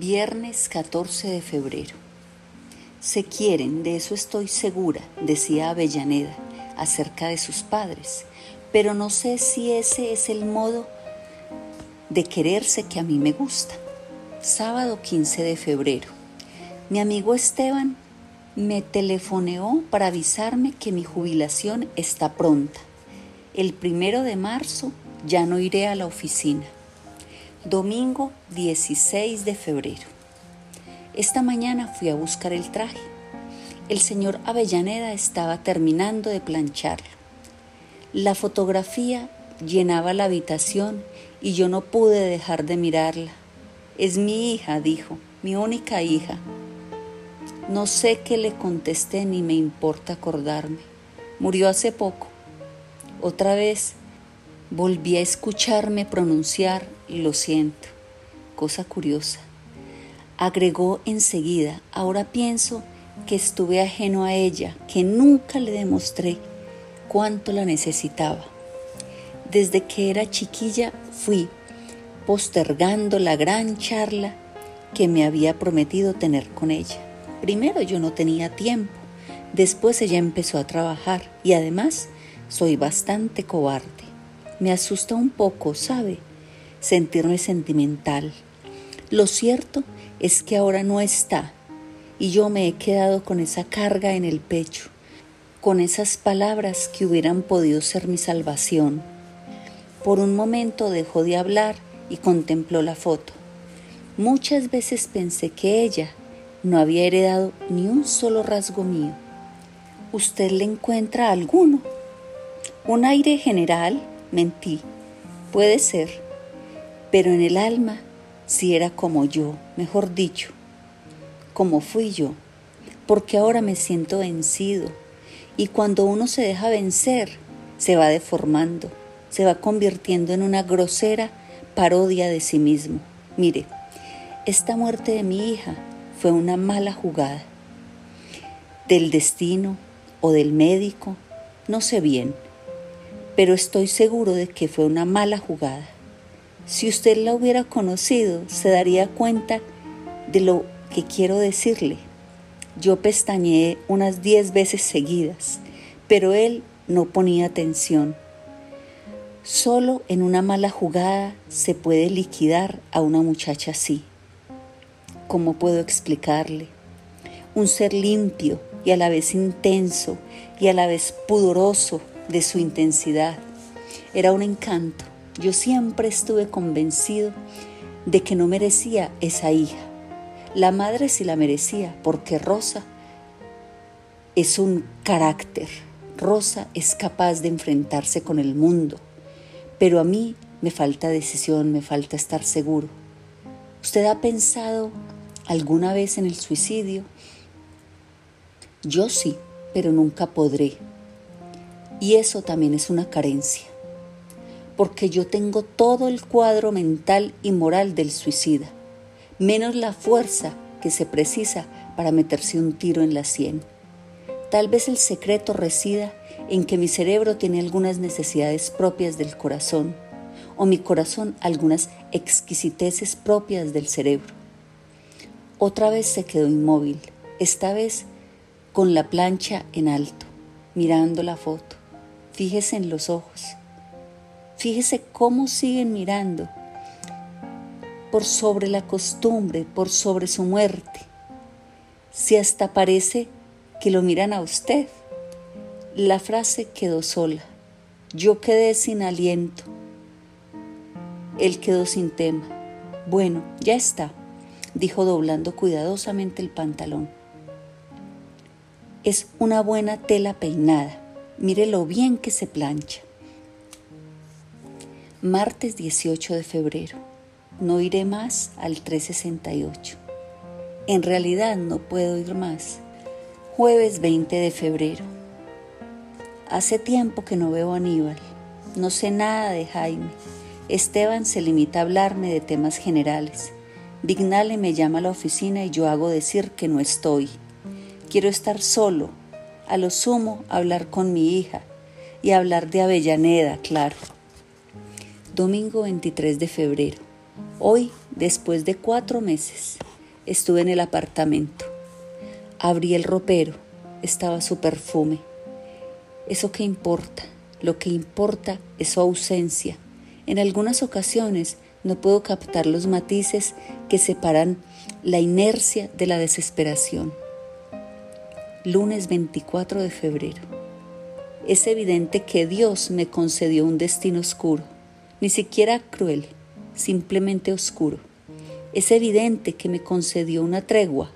Viernes 14 de febrero. Se quieren, de eso estoy segura, decía Avellaneda acerca de sus padres, pero no sé si ese es el modo de quererse que a mí me gusta. Sábado 15 de febrero. Mi amigo Esteban me telefoneó para avisarme que mi jubilación está pronta. El primero de marzo ya no iré a la oficina. Domingo 16 de febrero. Esta mañana fui a buscar el traje. El señor Avellaneda estaba terminando de plancharlo. La fotografía llenaba la habitación y yo no pude dejar de mirarla. Es mi hija, dijo, mi única hija. No sé qué le contesté ni me importa acordarme. Murió hace poco. Otra vez volví a escucharme pronunciar lo siento. Cosa curiosa. Agregó enseguida, ahora pienso que estuve ajeno a ella, que nunca le demostré cuánto la necesitaba. Desde que era chiquilla fui postergando la gran charla que me había prometido tener con ella. Primero yo no tenía tiempo, después ella empezó a trabajar y además soy bastante cobarde. Me asusta un poco, ¿sabe? Sentirme sentimental. Lo cierto es que ahora no está y yo me he quedado con esa carga en el pecho, con esas palabras que hubieran podido ser mi salvación. Por un momento dejó de hablar y contempló la foto. Muchas veces pensé que ella no había heredado ni un solo rasgo mío. ¿Usted le encuentra alguno? Un aire general, mentí. Puede ser pero en el alma si era como yo, mejor dicho, como fui yo, porque ahora me siento vencido y cuando uno se deja vencer, se va deformando, se va convirtiendo en una grosera parodia de sí mismo. Mire, esta muerte de mi hija fue una mala jugada. Del destino o del médico, no sé bien, pero estoy seguro de que fue una mala jugada. Si usted la hubiera conocido, se daría cuenta de lo que quiero decirle. Yo pestañeé unas diez veces seguidas, pero él no ponía atención. Solo en una mala jugada se puede liquidar a una muchacha así. ¿Cómo puedo explicarle? Un ser limpio y a la vez intenso y a la vez pudoroso de su intensidad. Era un encanto. Yo siempre estuve convencido de que no merecía esa hija. La madre sí la merecía, porque Rosa es un carácter. Rosa es capaz de enfrentarse con el mundo. Pero a mí me falta decisión, me falta estar seguro. ¿Usted ha pensado alguna vez en el suicidio? Yo sí, pero nunca podré. Y eso también es una carencia porque yo tengo todo el cuadro mental y moral del suicida, menos la fuerza que se precisa para meterse un tiro en la sien. Tal vez el secreto resida en que mi cerebro tiene algunas necesidades propias del corazón, o mi corazón algunas exquisiteces propias del cerebro. Otra vez se quedó inmóvil, esta vez con la plancha en alto, mirando la foto. Fíjese en los ojos Fíjese cómo siguen mirando por sobre la costumbre, por sobre su muerte. Si hasta parece que lo miran a usted. La frase quedó sola. Yo quedé sin aliento. Él quedó sin tema. Bueno, ya está, dijo doblando cuidadosamente el pantalón. Es una buena tela peinada. Mire lo bien que se plancha. Martes 18 de febrero. No iré más al 368. En realidad no puedo ir más. Jueves 20 de febrero. Hace tiempo que no veo a Aníbal. No sé nada de Jaime. Esteban se limita a hablarme de temas generales. Vignale me llama a la oficina y yo hago decir que no estoy. Quiero estar solo. A lo sumo hablar con mi hija y hablar de Avellaneda, claro domingo 23 de febrero. Hoy, después de cuatro meses, estuve en el apartamento. Abrí el ropero, estaba su perfume. ¿Eso qué importa? Lo que importa es su ausencia. En algunas ocasiones no puedo captar los matices que separan la inercia de la desesperación. Lunes 24 de febrero. Es evidente que Dios me concedió un destino oscuro, ni siquiera cruel, simplemente oscuro. Es evidente que me concedió una tregua.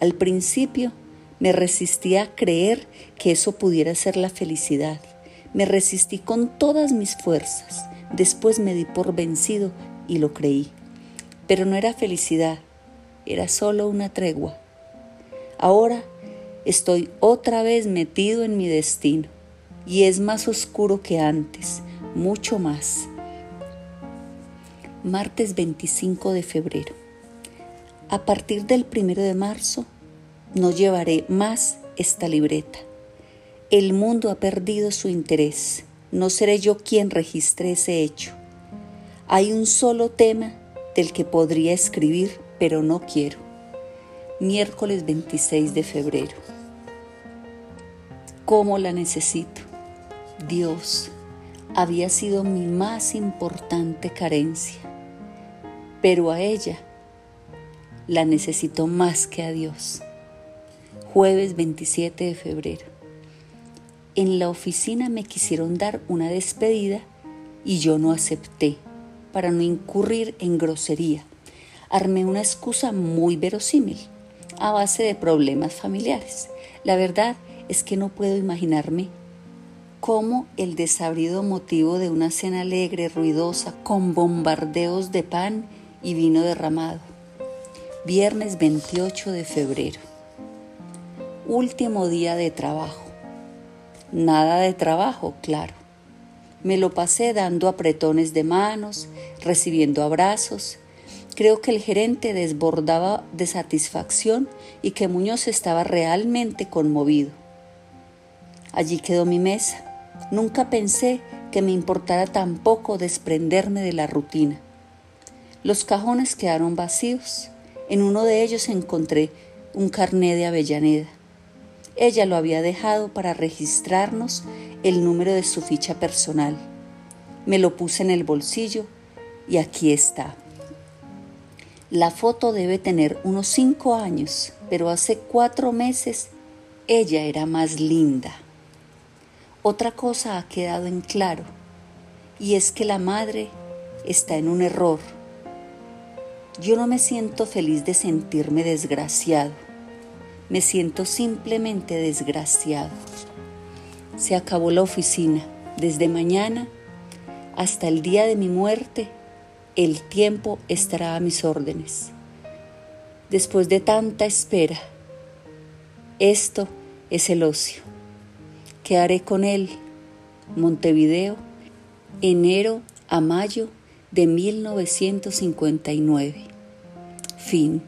Al principio me resistí a creer que eso pudiera ser la felicidad. Me resistí con todas mis fuerzas. Después me di por vencido y lo creí. Pero no era felicidad, era solo una tregua. Ahora estoy otra vez metido en mi destino y es más oscuro que antes, mucho más. Martes 25 de febrero. A partir del primero de marzo no llevaré más esta libreta. El mundo ha perdido su interés. No seré yo quien registre ese hecho. Hay un solo tema del que podría escribir, pero no quiero. Miércoles 26 de febrero. ¿Cómo la necesito? Dios había sido mi más importante carencia, pero a ella la necesito más que a Dios. Jueves 27 de febrero. En la oficina me quisieron dar una despedida y yo no acepté para no incurrir en grosería. Armé una excusa muy verosímil, a base de problemas familiares. La verdad es que no puedo imaginarme cómo el desabrido motivo de una cena alegre, ruidosa, con bombardeos de pan y vino derramado. Viernes 28 de febrero. Último día de trabajo. Nada de trabajo, claro. Me lo pasé dando apretones de manos, recibiendo abrazos. Creo que el gerente desbordaba de satisfacción y que Muñoz estaba realmente conmovido. Allí quedó mi mesa. Nunca pensé que me importara tampoco desprenderme de la rutina. Los cajones quedaron vacíos. En uno de ellos encontré un carné de Avellaneda. Ella lo había dejado para registrarnos el número de su ficha personal. Me lo puse en el bolsillo y aquí está. La foto debe tener unos cinco años, pero hace cuatro meses ella era más linda. Otra cosa ha quedado en claro, y es que la madre está en un error. Yo no me siento feliz de sentirme desgraciado me siento simplemente desgraciado. Se acabó la oficina. Desde mañana hasta el día de mi muerte, el tiempo estará a mis órdenes. Después de tanta espera, esto es el ocio. ¿Qué haré con él? Montevideo, enero a mayo de 1959. Fin.